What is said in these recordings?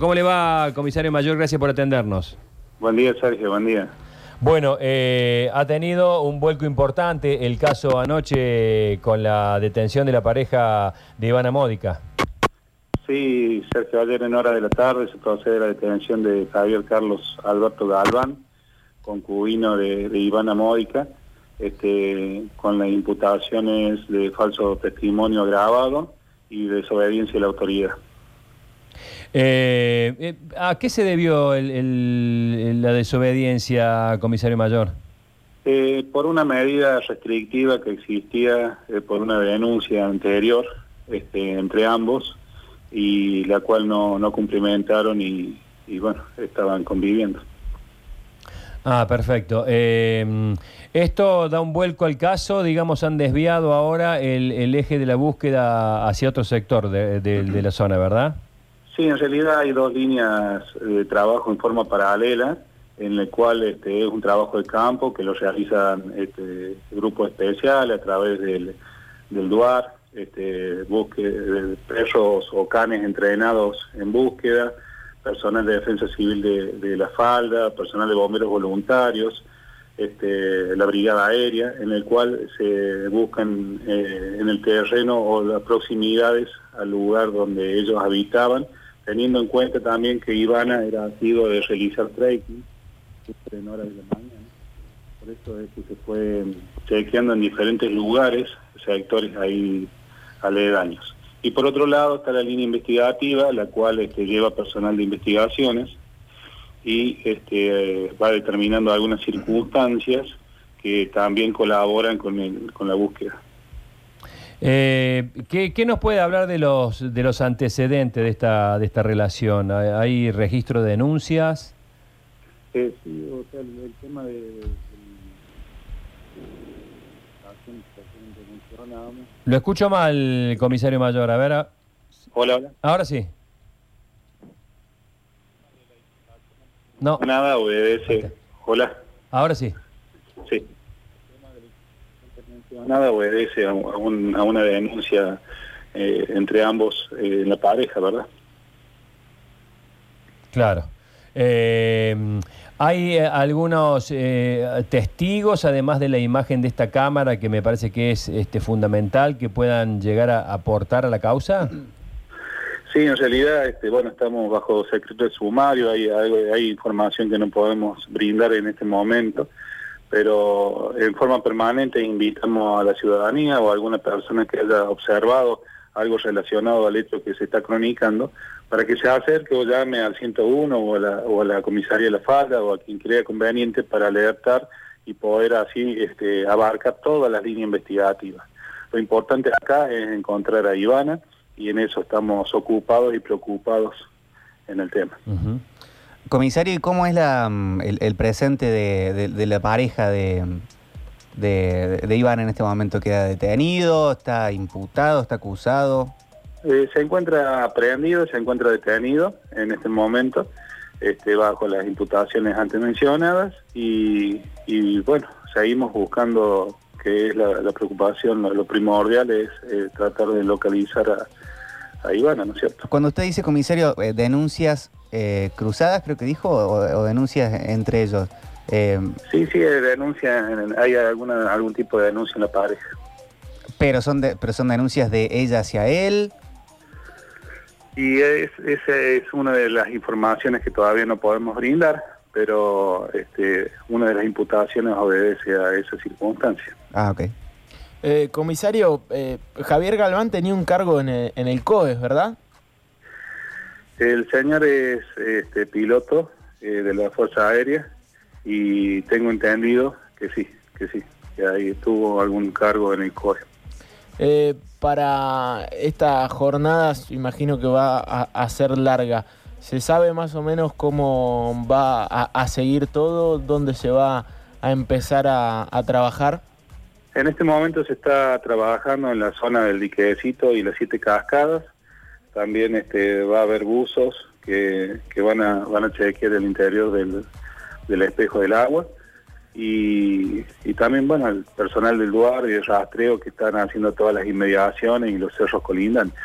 ¿cómo le va, comisario mayor? Gracias por atendernos. Buen día, Sergio, buen día. Bueno, eh, ha tenido un vuelco importante el caso anoche con la detención de la pareja de Ivana Módica. Sí, Sergio, ayer en hora de la tarde se procede la detención de Javier Carlos Alberto Galván, concubino de, de Ivana Módica, este, con las imputaciones de falso testimonio grabado y desobediencia de la autoridad. Eh, eh, ¿A qué se debió el- el- la desobediencia, comisario mayor? Eh, por una medida restrictiva que existía eh, por una denuncia anterior este, entre ambos y la cual no, no cumplimentaron y, y, bueno, estaban conviviendo. Ah, perfecto. Eh, esto da un vuelco al caso, digamos, han desviado ahora el, el eje de la búsqueda hacia otro sector de, de- de la zona, ¿verdad? Sí, en realidad hay dos líneas de trabajo en forma paralela, en el cual este, es un trabajo de campo que lo realizan este, grupos especiales a través del, del DUAR, este, perros o canes entrenados en búsqueda, personal de defensa civil de, de la falda, personal de bomberos voluntarios, este, la brigada aérea, en el cual se buscan eh, en el terreno o las proximidades al lugar donde ellos habitaban, teniendo en cuenta también que Ivana era sido de realizar trekking en horas de la. Por eso es que se fue chequeando en diferentes lugares, sectores ahí aledaños. Y por otro lado está la línea investigativa, la cual este, lleva personal de investigaciones y este, va determinando algunas circunstancias que también colaboran con la búsqueda. Eh, ¿qué, qué nos puede hablar de los, de los antecedentes de esta, de esta relación? ¿Hay, hay registro de denuncias? Eh, sí, o sea, el, el tema de... de- de- Lo escucho mal, comisario mayor. A ver, a- Hola, hola. ahora sí. No, Nada, obedece. Hola. ahora sí. Sí. Nada obedece a, un- a una denuncia eh, entre ambos eh, en la pareja, ¿verdad? Claro. Eh, hay eh, algunos eh, testigos, además de la imagen de esta cámara, que me parece que es este, fundamental, que puedan llegar a aportar a la causa. Sí, en realidad, este, bueno, estamos bajo secreto de sumario, hay, hay, hay información que no podemos brindar en este momento, pero en forma permanente invitamos a la ciudadanía o a alguna persona que haya observado algo relacionado al hecho que se está cronicando, para que se acerque o llame al 101 o a la, o a la comisaría de la falda o a quien crea conveniente para alertar y poder así este, abarcar todas las líneas investigativas. Lo importante acá es encontrar a Ivana y en eso estamos ocupados y preocupados en el tema. Comisario, ¿y cómo es la, mm, el, el presente de, de- de la pareja de, de, de Iván en este momento? ¿Queda detenido? ¿Está imputado? ¿Está acusado? Eh, se encuentra aprehendido, se encuentra detenido en este momento, este, bajo las imputaciones antes mencionadas y, y, bueno, seguimos buscando que es la, la preocupación, lo, lo primordial es eh, tratar de localizar a, a Ivana, ¿no es cierto? Cuando usted dice, comisario, eh, denuncias eh, cruzadas, creo que dijo, o, o denuncias entre ellos. eh, Sí, sí, hay denuncia, hay alguna, algún tipo de denuncia en la pareja. pero, son de- pero son denuncias de ella hacia él. Y es, esa es una de las informaciones que todavía no podemos brindar, pero este, una de las imputaciones obedece a esa circunstancia. Ah, ok. Eh, comisario, eh, Javier Galván tenía un cargo en el, en el COES, ¿verdad? El señor es este, piloto eh, de la Fuerza Aérea y tengo entendido que sí, que sí, que ahí tuvo algún cargo en el COE. Eh, para estas jornadas, imagino que va a, a ser larga. ¿Se sabe más o menos cómo va a, a seguir todo? ¿Dónde se va a empezar a, a trabajar? En este momento se está trabajando en la zona del diquecito y las siete cascadas. También este, va a haber buzos que, que van, a, van a chequear el interior del, del espejo del agua. Y, y también, bueno, el personal del lugar y el rastreo que están haciendo todas las inmediaciones y los cerros colindantes.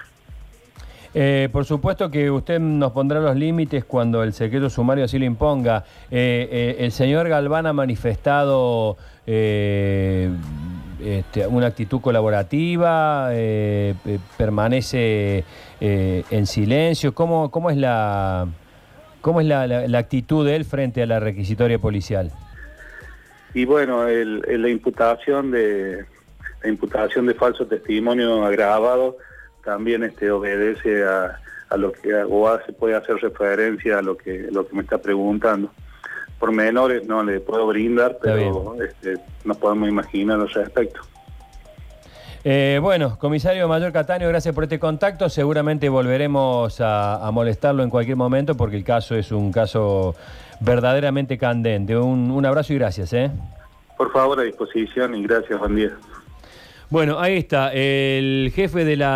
Eh, por supuesto que usted nos pondrá los límites cuando el secreto sumario así lo imponga. Eh, eh, el señor Galván ha manifestado este, una actitud colaborativa, eh, eh, permanece eh, en silencio. ¿Cómo, cómo es, la, cómo es la, actitud de él frente a la requisitoria policial? Y bueno, el- la imputación de la imputación de falso testimonio agravado también este obedece a, lo que o hace, puede hacer referencia a lo que lo que me está preguntando. Por menores no le puedo brindar, pero este, no podemos imaginar al respecto. Eh, bueno, comisario Mayor Cataño, gracias por este contacto. Seguramente volveremos a, a molestarlo en cualquier momento porque el caso es un caso verdaderamente candente. Un, un abrazo y gracias. ¿eh? Por favor, a disposición y gracias, buen día. Bueno, ahí está, el jefe de la...